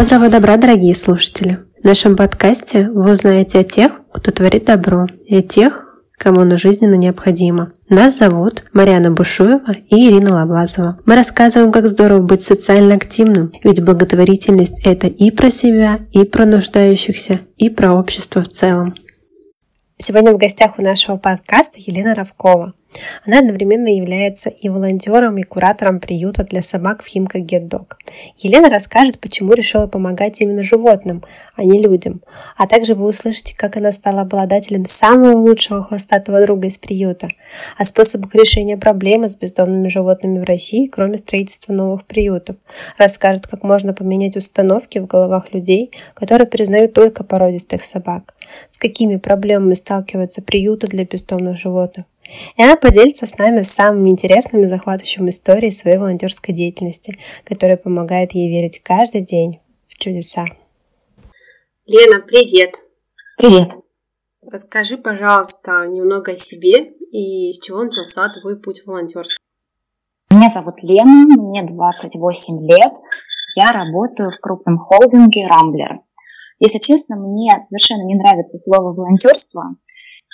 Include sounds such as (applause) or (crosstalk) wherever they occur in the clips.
Бодрого добра, дорогие слушатели! В нашем подкасте вы узнаете о тех, кто творит добро, и о тех, кому оно жизненно необходимо. Нас зовут Марьяна Бушуева и Ирина Лобазова. Мы рассказываем, как здорово быть социально активным, ведь благотворительность – это и про себя, и про нуждающихся, и про общество в целом. Сегодня в гостях у нашего подкаста Елена Равкова. Она одновременно является и волонтером, и куратором приюта для собак в Химка Get Dog. Елена расскажет, почему решила помогать именно животным, а не людям. А также вы услышите, как она стала обладателем самого лучшего хвостатого друга из приюта, о способах решения проблемы с бездомными животными в России, кроме строительства новых приютов. Расскажет, как можно поменять установки в головах людей, которые признают только породистых собак. С какими проблемами сталкиваются приюты для бездомных животных и она поделится с нами самыми интересными и захватывающими историями своей волонтерской деятельности, которая помогает ей верить каждый день в чудеса. Лена, привет! Привет! Расскажи, пожалуйста, немного о себе и с чего начался твой путь в волонтерство. Меня зовут Лена, мне 28 лет. Я работаю в крупном холдинге «Рамблер». Если честно, мне совершенно не нравится слово «волонтерство».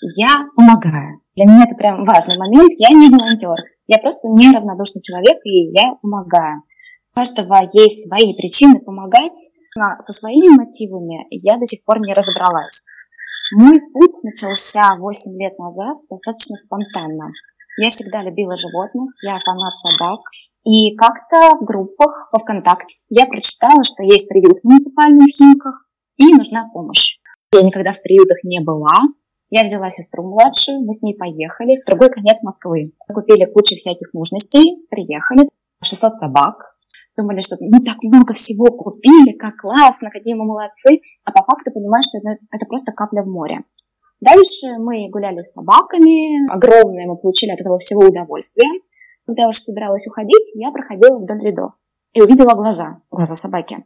Я помогаю. Для меня это прям важный момент. Я не волонтер. Я просто неравнодушный человек, и я помогаю. У каждого есть свои причины помогать. Но со своими мотивами я до сих пор не разобралась. Мой путь начался 8 лет назад достаточно спонтанно. Я всегда любила животных, я фанат собак. И как-то в группах по ВКонтакте я прочитала, что есть приют в Химках, и нужна помощь. Я никогда в приютах не была, я взяла сестру младшую, мы с ней поехали в другой конец Москвы. Купили кучу всяких нужностей, приехали, 600 собак. Думали, что мы так много всего купили, как классно, какие мы молодцы. А по факту понимаешь, что это, это просто капля в море. Дальше мы гуляли с собаками, огромное мы получили от этого всего удовольствие. Когда я уже собиралась уходить, я проходила вдоль рядов и увидела глаза, глаза собаки.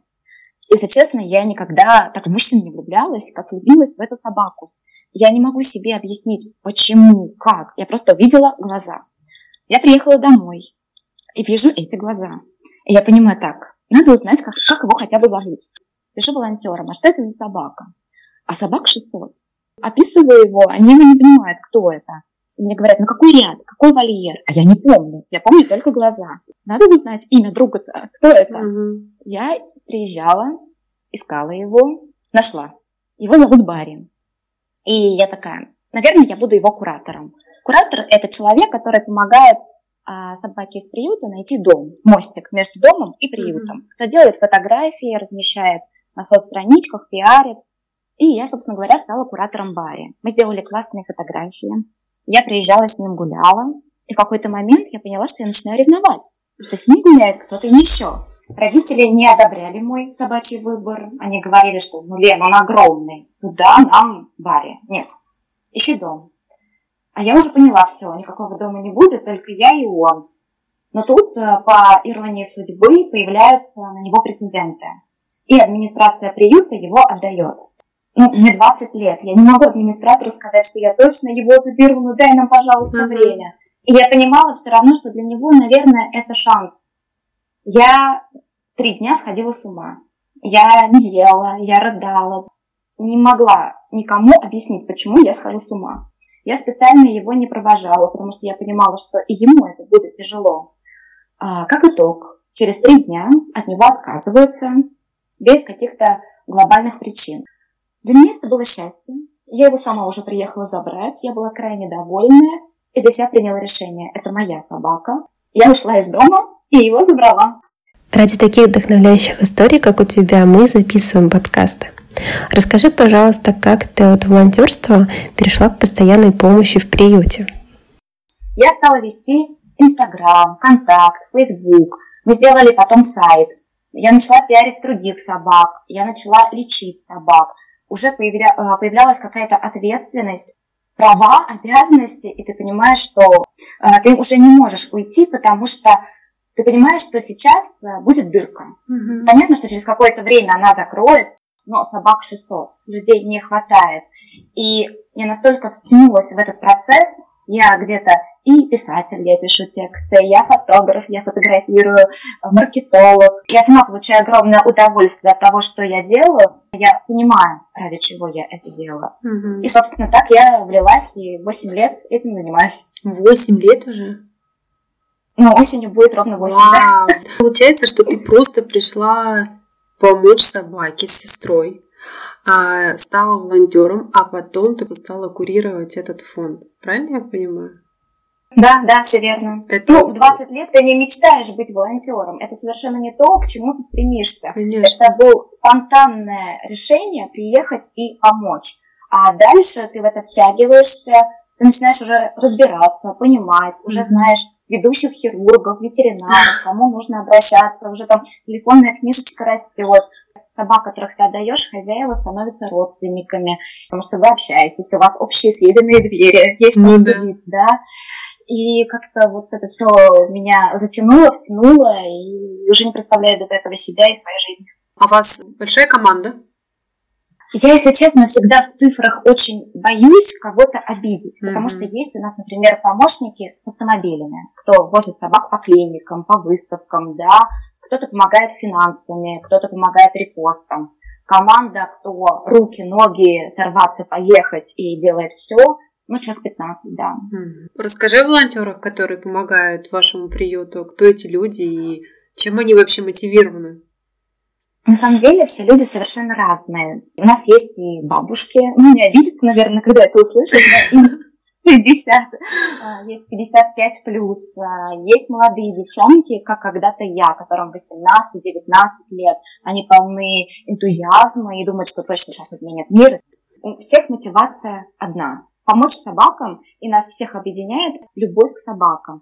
Если честно, я никогда так в мужчин не влюблялась, как влюбилась в эту собаку. Я не могу себе объяснить, почему, как. Я просто увидела глаза. Я приехала домой и вижу эти глаза. И я понимаю так, надо узнать, как, как его хотя бы зовут. Пишу волонтерам, а что это за собака? А собак 600. Описываю его, они не понимают, кто это. И мне говорят, ну какой ряд, какой вольер? А я не помню, я помню только глаза. Надо узнать имя друга-то, кто это? Угу. Я приезжала, искала его, нашла. Его зовут Барин. И я такая, наверное, я буду его куратором. Куратор – это человек, который помогает а, собаке из приюта найти дом, мостик между домом и приютом. Mm-hmm. Кто делает фотографии, размещает на соцстраничках, пиарит. И я, собственно говоря, стала куратором Бари. Мы сделали классные фотографии. Я приезжала с ним, гуляла. И в какой-то момент я поняла, что я начинаю ревновать, что с ним гуляет кто-то еще. Родители не одобряли мой собачий выбор. Они говорили, что ну, Лен, он огромный. Куда нам Барри? Нет, ищи дом. А я уже поняла все, никакого дома не будет, только я и он. Но тут, э, по иронии судьбы, появляются на него претенденты. И администрация приюта его отдает. Ну, мне 20 лет, я не могу администратору сказать, что я точно его заберу, ну дай нам, пожалуйста, время. И я понимала все равно, что для него, наверное, это шанс. Я три дня сходила с ума. Я не ела, я рыдала, не могла никому объяснить, почему я схожу с ума. Я специально его не провожала, потому что я понимала, что и ему это будет тяжело. А, как итог, через три дня от него отказываются без каких-то глобальных причин. Для меня это было счастье. Я его сама уже приехала забрать, я была крайне довольная и для себя приняла решение. Это моя собака. Я ушла из дома и его забрала. Ради таких вдохновляющих историй, как у тебя, мы записываем подкасты. Расскажи, пожалуйста, как ты от волонтерства перешла к постоянной помощи в приюте? Я стала вести Инстаграм, Контакт, Фейсбук. Мы сделали потом сайт. Я начала пиарить других собак. Я начала лечить собак. Уже появля... Э, появлялась какая-то ответственность права, обязанности, и ты понимаешь, что э, ты уже не можешь уйти, потому что ты понимаешь, что сейчас э, будет дырка. Угу. Понятно, что через какое-то время она закроется, но собак 600, людей не хватает. И я настолько втянулась в этот процесс, Я где-то и писатель, я пишу тексты, я фотограф, я фотографирую, маркетолог. Я сама получаю огромное удовольствие от того, что я делаю. Я понимаю, ради чего я это делаю. Угу. И, собственно, так я влилась и 8 лет этим занимаюсь. 8 лет уже? Ну, осенью будет ровно 8, Вау. да. Получается, что ты просто пришла помочь собаке с сестрой а, стала волонтером, а потом ты стала курировать этот фонд. Правильно я понимаю? Да, да, все верно. Это... Ну, в 20 лет ты не мечтаешь быть волонтером. Это совершенно не то, к чему ты стремишься. Конечно. Это было спонтанное решение приехать и помочь. А дальше ты в это втягиваешься, ты начинаешь уже разбираться, понимать, уже знаешь ведущих хирургов, ветеринаров, кому нужно обращаться, уже там телефонная книжечка растет, собак, которых ты отдаешь, хозяева становятся родственниками, потому что вы общаетесь, у вас общие съеденные двери, есть что ну, обсудить, да. да. И как-то вот это все меня затянуло, втянуло, и уже не представляю без этого себя и своей жизни. А у вас большая команда? Я, если честно, всегда в цифрах очень боюсь кого-то обидеть, потому mm-hmm. что есть у нас, например, помощники с автомобилями, кто возит собак по клиникам, по выставкам, да, кто-то помогает финансами, кто-то помогает репостом. Команда, кто руки, ноги, сорваться, поехать и делает все, ну, человек 15, да. Расскажи о волонтерах, которые помогают вашему приюту. Кто эти люди и чем они вообще мотивированы? На самом деле все люди совершенно разные. У нас есть и бабушки, ну не обидятся, наверное, когда это услышат, но 50, (laughs) а, есть 55 плюс, а, есть молодые девчонки, как когда-то я, которым 18-19 лет, они полны энтузиазма и думают, что точно сейчас изменят мир. У всех мотивация одна – помочь собакам, и нас всех объединяет любовь к собакам.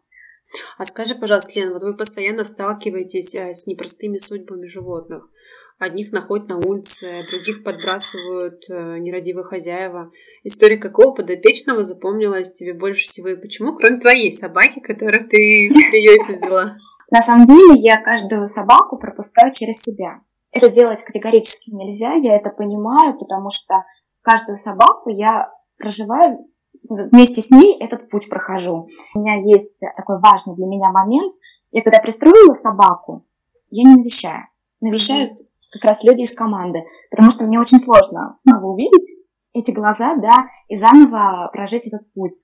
А скажи, пожалуйста, Лена, вот вы постоянно сталкиваетесь э, с непростыми судьбами животных. Одних находят на улице, других подбрасывают э, нерадивые хозяева. История какого подопечного запомнилась тебе больше всего и почему, кроме твоей собаки, которую ты (laughs) в приюте взяла? На самом деле я каждую собаку пропускаю через себя. Это делать категорически нельзя, я это понимаю, потому что каждую собаку я проживаю вместе с ней этот путь прохожу. У меня есть такой важный для меня момент. Я когда пристроила собаку, я не навещаю. Навещают как раз люди из команды, потому что мне очень сложно снова увидеть эти глаза, да, и заново прожить этот путь.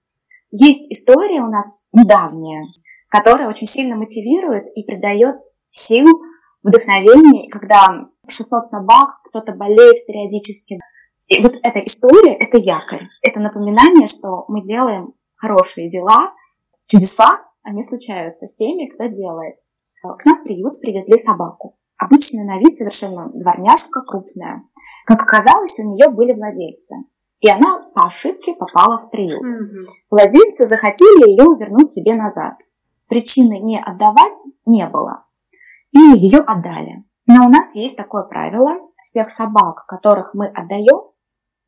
Есть история у нас недавняя, которая очень сильно мотивирует и придает сил, вдохновение, когда 600 собак, кто-то болеет периодически, и вот эта история – это якорь, это напоминание, что мы делаем хорошие дела, чудеса, они случаются с теми, кто делает. К нам в приют привезли собаку. Обычная на вид совершенно дворняжка, крупная. Как оказалось, у нее были владельцы. И она по ошибке попала в приют. Mm-hmm. Владельцы захотели ее вернуть себе назад. Причины не отдавать не было. И ее отдали. Но у нас есть такое правило. Всех собак, которых мы отдаем,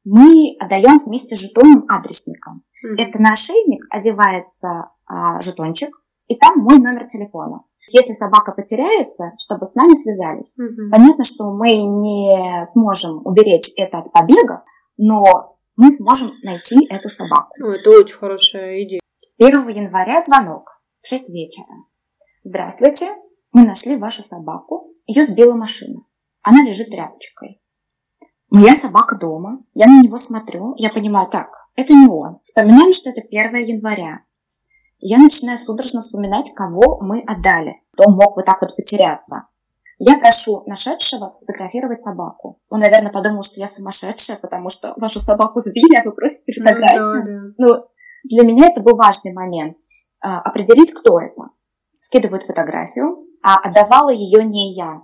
мы отдаем вместе с жетонным адресником. Mm-hmm. Это на ошейник одевается а, жетончик, и там мой номер телефона. Если собака потеряется, чтобы с нами связались. Mm-hmm. Понятно, что мы не сможем уберечь это от побега, но мы сможем найти эту собаку. Ну, это очень хорошая идея. 1 января звонок в 6 вечера. Здравствуйте, мы нашли вашу собаку. Ее сбила машина. Она лежит тряпочкой. Моя собака дома, я на него смотрю, я понимаю, так, это не он. Вспоминаем, что это 1 января. Я начинаю судорожно вспоминать, кого мы отдали, кто мог вот так вот потеряться. Я прошу нашедшего сфотографировать собаку. Он, наверное, подумал, что я сумасшедшая, потому что вашу собаку сбили, а вы просите фотографию. Ну, да, да. ну для меня это был важный момент. А, определить, кто это. Скидывают фотографию, а отдавала ее не я.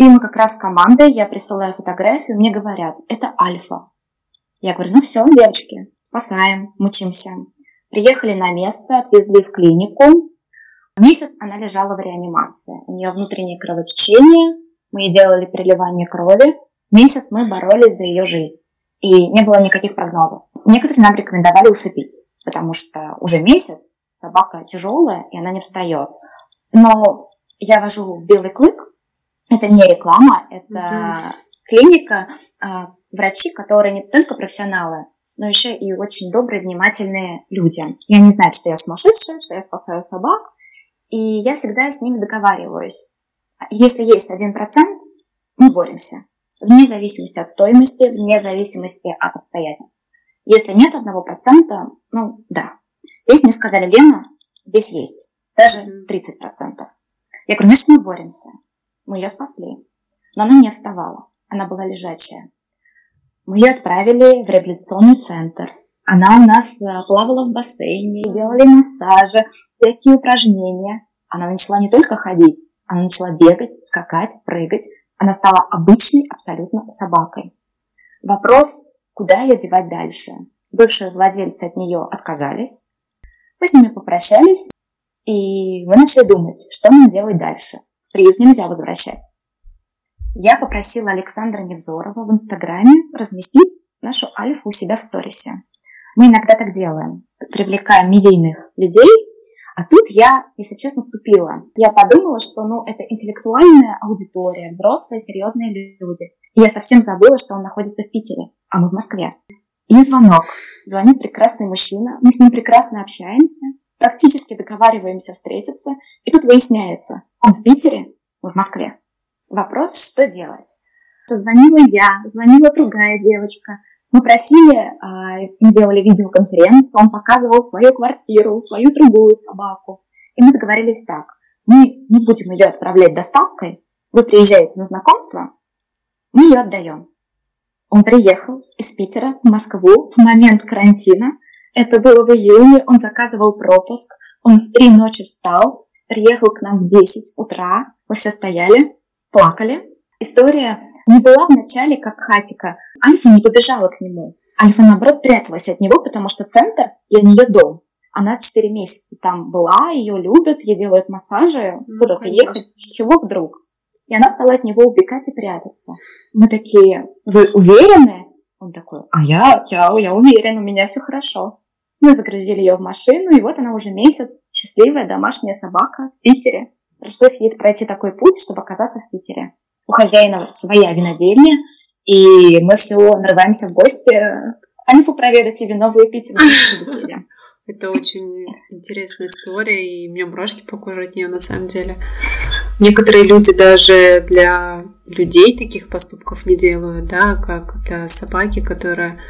И мы как раз командой, я присылаю фотографию, мне говорят, это Альфа. Я говорю, ну все, девочки, спасаем, мучимся. Приехали на место, отвезли в клинику. Месяц она лежала в реанимации. У нее внутреннее кровотечение, мы ей делали переливание крови. Месяц мы боролись за ее жизнь. И не было никаких прогнозов. Некоторые нам рекомендовали усыпить, потому что уже месяц собака тяжелая, и она не встает. Но я вожу в белый клык, это не реклама, это угу. клиника, а, врачи, которые не только профессионалы, но еще и очень добрые, внимательные люди. И они знают, что я сумасшедшая, что я спасаю собак, и я всегда с ними договариваюсь. Если есть один процент, мы боремся. Вне зависимости от стоимости, вне зависимости от обстоятельств. Если нет одного процента, ну да. Здесь мне сказали, Лена, здесь есть. Даже 30%. Я говорю, значит, мы боремся. Мы ее спасли. Но она не вставала. Она была лежачая. Мы ее отправили в реабилитационный центр. Она у нас э, плавала в бассейне, делали массажи, всякие упражнения. Она начала не только ходить, она начала бегать, скакать, прыгать. Она стала обычной абсолютно собакой. Вопрос, куда ее девать дальше? Бывшие владельцы от нее отказались. Мы с ними попрощались, и мы начали думать, что нам делать дальше. Приют нельзя возвращать. Я попросила Александра Невзорова в Инстаграме разместить нашу альфу у себя в сторисе. Мы иногда так делаем, привлекаем медийных людей, а тут я, если честно, ступила. Я подумала, что ну, это интеллектуальная аудитория, взрослые, серьезные люди. И я совсем забыла, что он находится в Питере, а мы в Москве. И звонок. Звонит прекрасный мужчина, мы с ним прекрасно общаемся, практически договариваемся встретиться, и тут выясняется, он в Питере, мы в Москве. Вопрос, что делать? Звонила я, звонила другая девочка. Мы просили, а, делали видеоконференцию, он показывал свою квартиру, свою другую собаку. И мы договорились так. Мы не будем ее отправлять доставкой. Вы приезжаете на знакомство, мы ее отдаем. Он приехал из Питера в Москву в момент карантина. Это было в июне, он заказывал пропуск. Он в три ночи встал, приехал к нам в 10 утра. Мы все стояли, плакали. История не была в начале как хатика. Альфа не побежала к нему. Альфа, наоборот, пряталась от него, потому что центр для нее дом. Она 4 месяца там была, ее любят, ей делают массажи, ну, куда-то ехать, с чего вдруг? И она стала от него убегать и прятаться. Мы такие, вы уверены? Он такой, а я, я, я уверен, у меня все хорошо. Мы загрузили ее в машину, и вот она уже месяц, счастливая домашняя собака в Питере. Пришлось ей пройти такой путь, чтобы оказаться в Питере. У хозяина своя винодельня, и мы все нарываемся в гости Альфу проведать и вино выпить, (laughs) Это очень интересная история, и мне мурашки по коже от нее на самом деле. Некоторые люди даже для людей таких поступков не делают, да, как для собаки, которая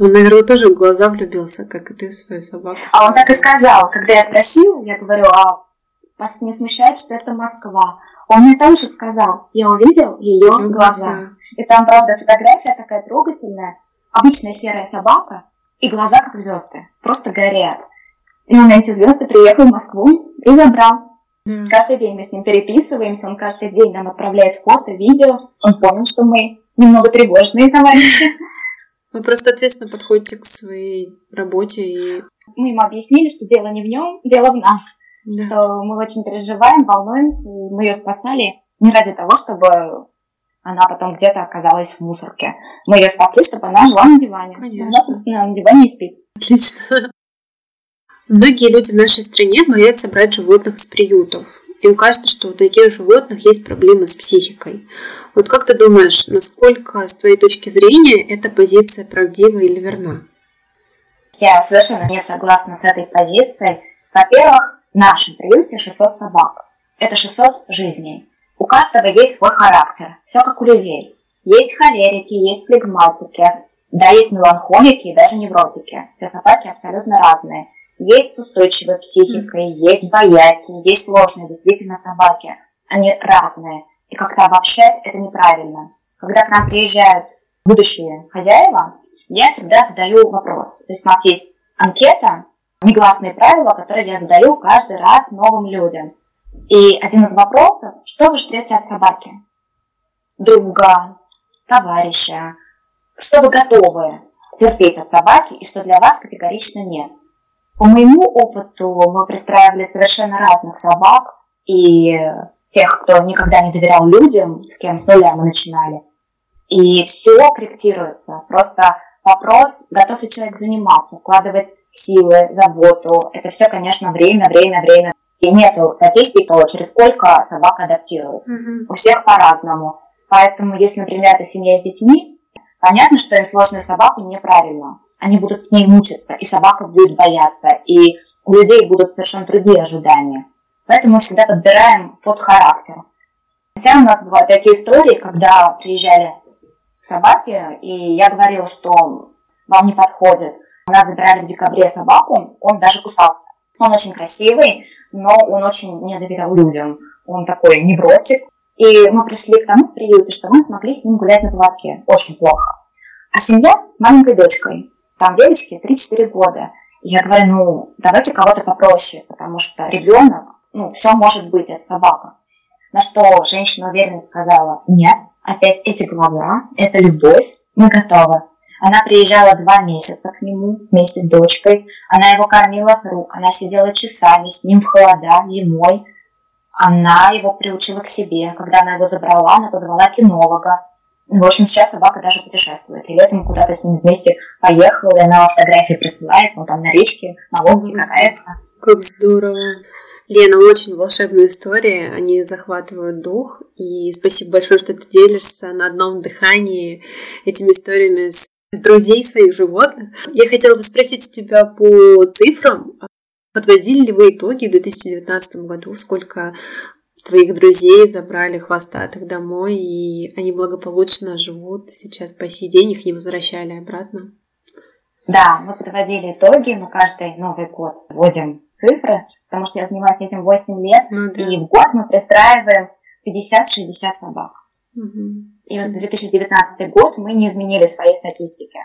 он, наверное, тоже в глаза влюбился, как и ты в свою собаку. А он так и сказал, когда я спросила, я говорю, а вас не смущает, что это Москва. Он мне также сказал, я увидел ее глаза. глаза. И там, правда, фотография такая трогательная. Обычная серая собака и глаза как звезды, просто горят. И он на эти звезды приехал в Москву и забрал. Mm. Каждый день мы с ним переписываемся, он каждый день нам отправляет фото, видео. Он понял, что мы немного тревожные товарищи. Вы просто ответственно подходите к своей работе и... Мы ему объяснили, что дело не в нем, дело в нас да. что мы очень переживаем, волнуемся, и мы ее спасали не ради того, чтобы она потом где-то оказалась в мусорке. Мы ее спасли, чтобы она жила на диване. Конечно. Она, собственно, на диване и спит. Отлично. (laughs) Многие люди в нашей стране боятся брать животных с приютов. Им кажется, что у таких животных есть проблемы с психикой. Вот как ты думаешь, насколько, с твоей точки зрения, эта позиция правдива или верна? Я совершенно не согласна с этой позицией. Во-первых, в нашем приюте 600 собак. Это 600 жизней. У каждого есть свой характер, все как у людей. Есть холерики, есть флегматики, да, есть меланхолики и даже невротики. Все собаки абсолютно разные. Есть с устойчивой психикой, есть бояки, есть сложные действительно собаки. Они разные. И как-то обобщать это неправильно. Когда к нам приезжают будущие хозяева, я всегда задаю вопрос. То есть у нас есть анкета, негласные правила, которые я задаю каждый раз новым людям. И один из вопросов, что вы ждете от собаки? Друга, товарища, что вы готовы терпеть от собаки и что для вас категорично нет. По моему опыту мы пристраивали совершенно разных собак и тех, кто никогда не доверял людям, с кем с нуля мы начинали. И все корректируется. Просто Вопрос, готов ли человек заниматься, вкладывать силы, заботу. Это все, конечно, время, время, время. И нету статистики, то через сколько собака адаптируется. Mm-hmm. У всех по-разному. Поэтому, если, например, это семья с детьми, понятно, что им сложную собаку неправильно. Они будут с ней мучиться, и собака будет бояться, и у людей будут совершенно другие ожидания. Поэтому мы всегда подбираем под характер. Хотя у нас бывают такие истории, когда приезжали собаки, и я говорила, что вам не подходит. У нас забирали в декабре собаку, он даже кусался. Он очень красивый, но он очень не доверял людям. Он такой невротик. И мы пришли к тому в приюте, что мы смогли с ним гулять на поводке. Очень плохо. А семья с маленькой дочкой. Там девочке 3-4 года. И я говорю, ну, давайте кого-то попроще, потому что ребенок, ну, все может быть, это собака. На что женщина уверенно сказала, нет, опять эти глаза, это любовь, мы готовы. Она приезжала два месяца к нему вместе с дочкой. Она его кормила с рук. Она сидела часами с ним в холода зимой. Она его приучила к себе. Когда она его забрала, она позвала кинолога. В общем, сейчас собака даже путешествует. И летом куда-то с ним вместе поехала, и она фотографии присылает, он там на речке, на лодке катается. Как здорово. Лена, очень волшебные истории, они захватывают дух, и спасибо большое, что ты делишься на одном дыхании этими историями с друзей своих животных. Я хотела бы спросить у тебя по цифрам. Подводили ли вы итоги в 2019 году? Сколько твоих друзей забрали хвостатых домой, и они благополучно живут сейчас по сей день, их не возвращали обратно? Да, мы подводили итоги, мы каждый Новый год вводим цифры, потому что я занимаюсь этим 8 лет, ну, да. и в год мы пристраиваем 50-60 собак. Угу. И вот 2019 год мы не изменили своей статистики.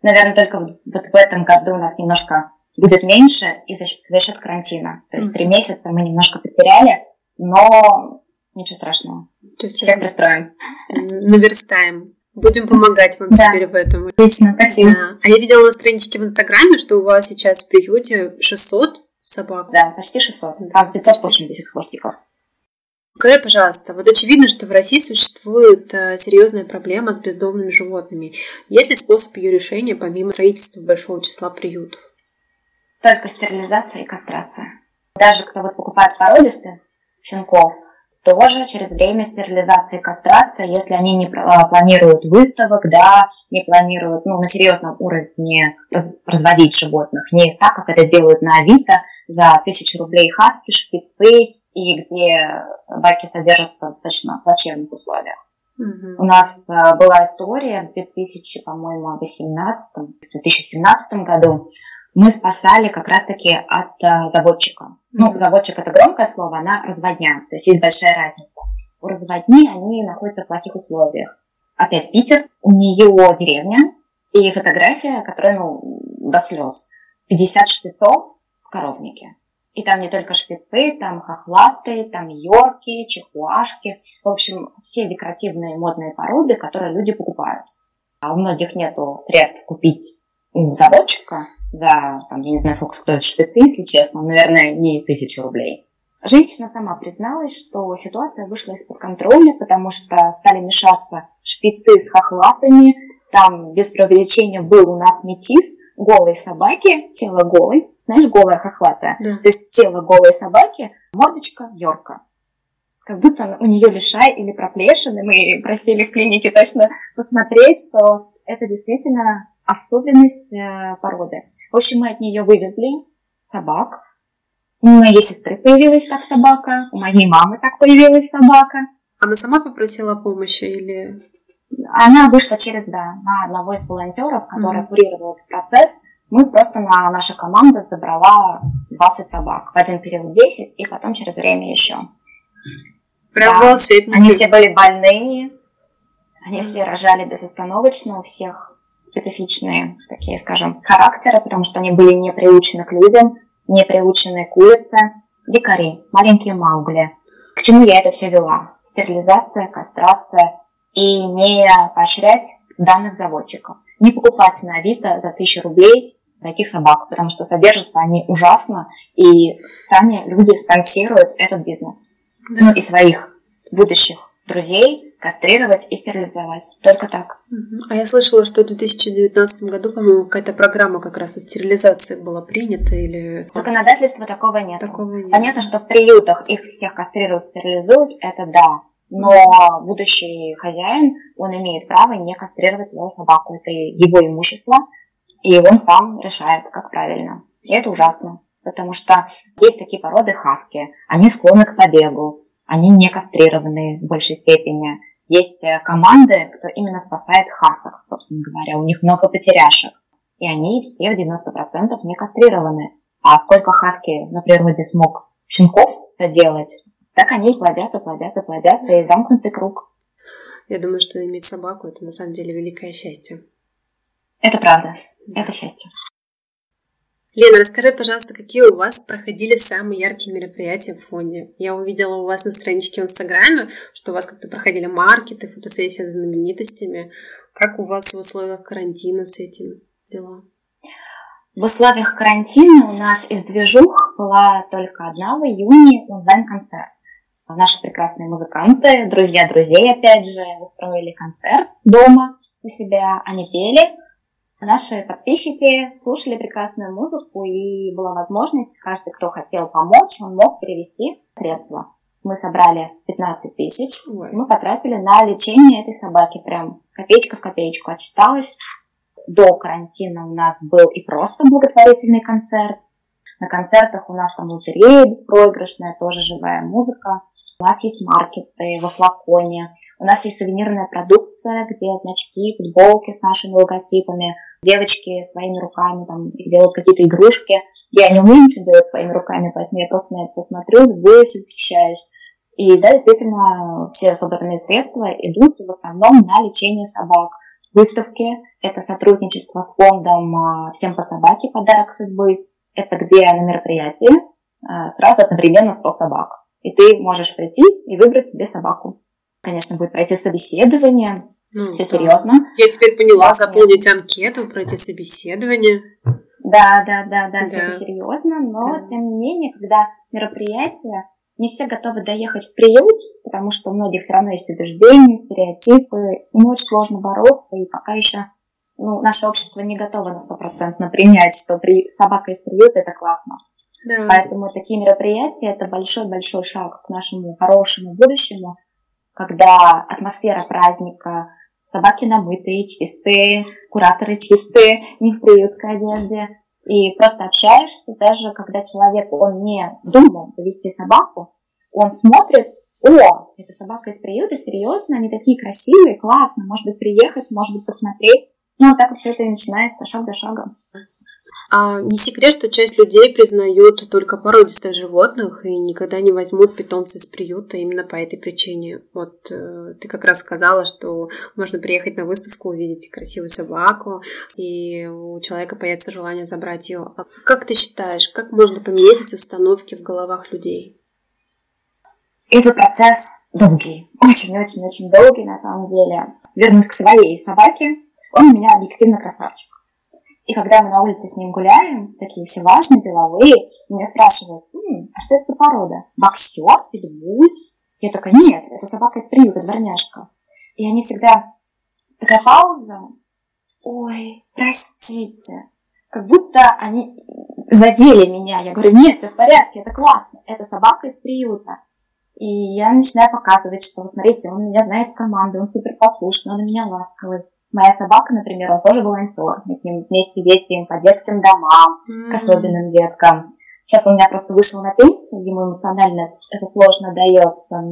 Наверное, только вот в этом году у нас немножко будет меньше и за, за счет карантина. То есть три месяца мы немножко потеряли, но ничего страшного. Всех пристроим. Наверстаем. Будем помогать вам да. теперь в этом. Отлично, спасибо. Да. А я видела на страничке в Инстаграме, что у вас сейчас в приюте 600 собак. Да, почти 600. Там 580 хвостиков. Скажи, пожалуйста, вот очевидно, что в России существует э, серьезная проблема с бездомными животными. Есть ли способ ее решения помимо строительства большого числа приютов? Только стерилизация и кастрация. Даже кто вот покупает породистых щенков, тоже через время стерилизации и кастрации, если они не а, планируют выставок, да, не планируют ну, на серьезном уровне раз, разводить животных, не так, как это делают на Авито за тысячу рублей хаски, шпицы, и где собаки содержатся в достаточно плачевных условиях. Угу. У нас а, была история в 2000, по-моему, 18 2017 году. Мы спасали как раз-таки от а, заводчика. Ну, заводчик это громкое слово, она разводня, то есть есть большая разница. У разводни они находятся в плохих условиях. Опять Питер, у нее деревня и фотография, которая, ну, до слез. 50 шпицов в коровнике. И там не только шпицы, там хохлаты, там йорки, чихуашки. В общем, все декоративные модные породы, которые люди покупают. А у многих нету средств купить заводчика за, там, я не знаю, сколько стоят шпицы, если честно, наверное, не тысячу рублей. Женщина сама призналась, что ситуация вышла из-под контроля, потому что стали мешаться шпицы с хохлатами, там без преувеличения был у нас метис, голой собаки, тело голой, знаешь, голая хохлатая. Да. То есть тело голой собаки, мордочка Йорка. Как будто у нее лишай или проплешины. Мы просили в клинике точно посмотреть, что это действительно особенность э, породы. В общем, мы от нее вывезли собак. У моей сестры появилась так собака, у моей мамы так появилась собака. Она сама попросила помощи или... Она вышла через, да, на одного из волонтеров, который mm-hmm. курировал этот процесс. Мы просто на наша команда забрала 20 собак. В один период 10, и потом через время еще. Прям да. волшебники. Они все были больные, они все рожали безостановочно, у всех специфичные такие, скажем, характеры, потому что они были не приучены к людям, не приучены к улице. Дикари, маленькие маугли. К чему я это все вела? Стерилизация, кастрация и не поощрять данных заводчиков. Не покупать на Авито за тысячу рублей таких собак, потому что содержатся они ужасно, и сами люди спонсируют этот бизнес. Да. Ну и своих будущих друзей кастрировать и стерилизовать. Только так. А я слышала, что в 2019 году, по-моему, какая-то программа как раз о стерилизации была принята или... Законодательства такого нет. Такого нет. Понятно, что в приютах их всех кастрируют, стерилизуют, это да. Но будущий хозяин, он имеет право не кастрировать свою собаку. Это его имущество. и он сам решает, как правильно. И это ужасно, потому что есть такие породы хаски, они склонны к побегу, они не кастрированы в большей степени. Есть э, команды, кто именно спасает хасов, собственно говоря, у них много потеряшек. И они все в 90% не кастрированы. А сколько хаски на природе смог щенков заделать, так они и плодятся, плодятся, плодятся, и замкнутый круг. Я думаю, что иметь собаку – это на самом деле великое счастье. Это правда. Это счастье. Лена, расскажи, пожалуйста, какие у вас проходили самые яркие мероприятия в фонде? Я увидела у вас на страничке в Инстаграме, что у вас как-то проходили маркеты, фотосессии с знаменитостями. Как у вас в условиях карантина с этим дела? В условиях карантина у нас из движух была только одна в июне онлайн-концерт. Наши прекрасные музыканты, друзья друзей, опять же, устроили концерт дома у себя. Они пели, Наши подписчики слушали прекрасную музыку, и была возможность, каждый, кто хотел помочь, он мог перевести средства. Мы собрали 15 тысяч, мы потратили на лечение этой собаки, прям копеечка в копеечку отчиталась. До карантина у нас был и просто благотворительный концерт, на концертах у нас там лотерея беспроигрышная, тоже живая музыка. У нас есть маркеты во флаконе. У нас есть сувенирная продукция, где значки, футболки с нашими логотипами. Девочки своими руками там делают какие-то игрушки. Я не умею ничего делать своими руками, поэтому я просто на это все смотрю, любуюсь и восхищаюсь. И да, действительно, все собранные средства идут в основном на лечение собак. Выставки – это сотрудничество с фондом а, «Всем по собаке. Подарок судьбы» это где на мероприятии а, сразу одновременно 100 собак. И ты можешь прийти и выбрать себе собаку. Конечно, будет пройти собеседование. Ну, Все да. серьезно. Я теперь поняла, да, заполнить конечно. анкету, пройти собеседование. Да, да, да, да, да. все это серьезно, но да. тем не менее, когда мероприятие, не все готовы доехать в приют, потому что у многих все равно есть убеждения, стереотипы, с ними очень сложно бороться, и пока еще ну, наше общество не готово на стопроцентно принять, что при... собака из приюта это классно. Да. Поэтому такие мероприятия это большой-большой шаг к нашему хорошему будущему, когда атмосфера праздника, собаки намытые, чистые, кураторы чистые, не в приютской одежде. И просто общаешься, даже когда человек, он не думал завести собаку, он смотрит, о, это собака из приюта, серьезно, они такие красивые, классно, может быть, приехать, может быть, посмотреть. Ну, так все это и начинается, шаг за шагом. А не секрет, что часть людей признают только породистых животных и никогда не возьмут питомца из приюта именно по этой причине. Вот э, ты как раз сказала, что можно приехать на выставку, увидеть красивую собаку, и у человека появится желание забрать ее. А как ты считаешь, как можно поменять эти установки в головах людей? Этот процесс долгий, очень-очень-очень долгий на самом деле. Вернусь к своей собаке. Он у меня объективно красавчик. И когда мы на улице с ним гуляем, такие все важные, деловые, меня спрашивают, М, а что это за порода? Боксер? Питбуль? Я такая, нет, это собака из приюта, дворняжка. И они всегда... Такая пауза. Ой, простите. Как будто они задели меня. Я говорю, нет, все в порядке, это классно. Это собака из приюта. И я начинаю показывать, что, смотрите, он меня знает команды, он супер послушный, он на меня ласковый. Моя собака, например, он тоже волонтер. Мы с ним вместе ездим по детским домам, mm-hmm. к особенным деткам. Сейчас он у меня просто вышел на пенсию, ему эмоционально это сложно дается.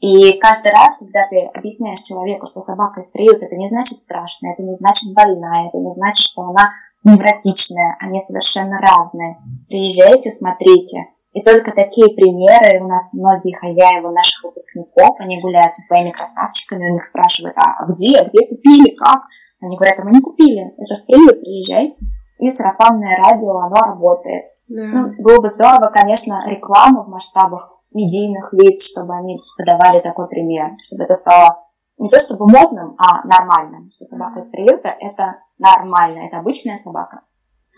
И каждый раз, когда ты объясняешь человеку, что собака из приюта, это не значит страшная, это не значит больная, это не значит, что она невротичная, они совершенно разные. Приезжайте, смотрите. И только такие примеры у нас многие хозяева наших выпускников, они гуляют со своими красавчиками, у них спрашивают, а где, где купили, как? Они говорят, а мы не купили, это в приют, приезжайте. И сарафанное радио, оно работает. Да. Ну, было бы здорово, конечно, реклама в масштабах медийных лиц, чтобы они подавали такой пример, чтобы это стало не то чтобы модным, а нормальным, что собака из приюта – это нормально, это обычная собака,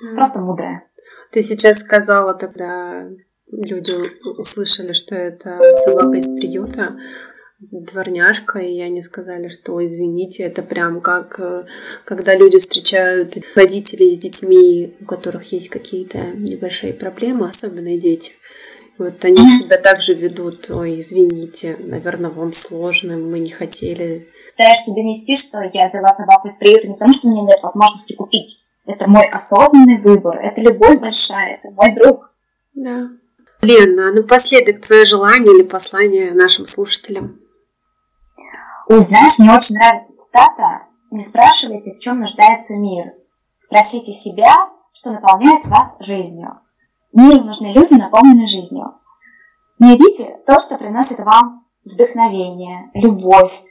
mm. просто мудрая. Ты сейчас сказала тогда, люди услышали, что это собака из приюта, дворняжка, и они сказали, что извините, это прям как э, когда люди встречают родителей с детьми, у которых есть какие-то небольшие проблемы, особенно дети. Вот они себя также ведут, ой, извините, наверное, вам сложно, мы не хотели. Пытаешься донести, что я взяла собаку из приюта не потому, что у меня нет возможности купить, это мой осознанный выбор, это любовь большая, это мой друг. Да. Лена, а напоследок твое желание или послание нашим слушателям? Ой, знаешь, мне очень нравится цитата «Не спрашивайте, в чем нуждается мир. Спросите себя, что наполняет вас жизнью». Миру нужны люди, наполненные жизнью. Найдите то, что приносит вам вдохновение, любовь.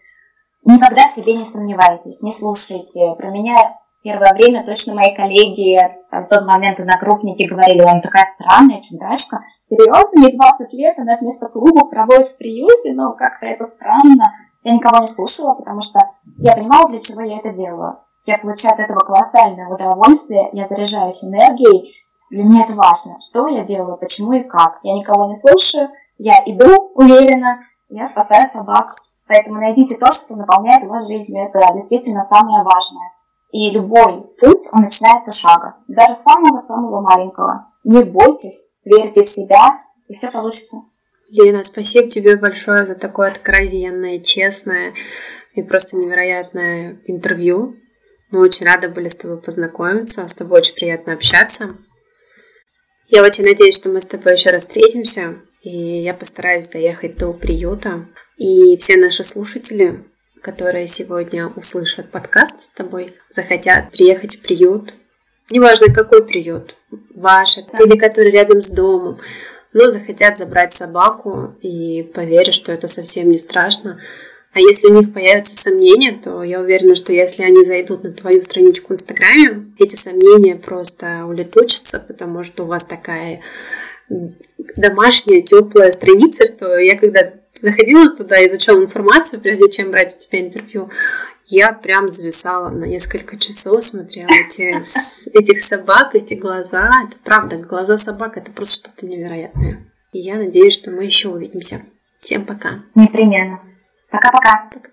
Никогда в себе не сомневайтесь, не слушайте. Про меня первое время точно мои коллеги в тот момент однокрупники говорили, он такая странная чудачка. Серьезно, ей 20 лет, она вместо клуба проводит в приюте, но как-то это странно. Я никого не слушала, потому что я понимала, для чего я это делаю. Я получаю от этого колоссальное удовольствие, я заряжаюсь энергией. Для меня это важно, что я делаю, почему и как. Я никого не слушаю, я иду уверенно, я спасаю собак. Поэтому найдите то, что наполняет вас жизнью. Это действительно самое важное. И любой путь, он начинается с шага. Даже самого-самого маленького. Не бойтесь, верьте в себя, и все получится. Лена, спасибо тебе большое за такое откровенное, честное и просто невероятное интервью. Мы очень рады были с тобой познакомиться, с тобой очень приятно общаться. Я очень надеюсь, что мы с тобой еще раз встретимся, и я постараюсь доехать до приюта. И все наши слушатели которые сегодня услышат подкаст с тобой, захотят приехать в приют, неважно какой приют, ваш да. или который рядом с домом, но захотят забрать собаку и поверят, что это совсем не страшно. А если у них появятся сомнения, то я уверена, что если они зайдут на твою страничку в Инстаграме, эти сомнения просто улетучатся, потому что у вас такая домашняя, теплая страница, что я когда заходила туда, изучала информацию, прежде чем брать у тебя интервью, я прям зависала на несколько часов, смотрела эти, этих собак, эти глаза. Это правда, глаза собак это просто что-то невероятное. И я надеюсь, что мы еще увидимся. Всем пока. Непременно. Пока-пока. Пока.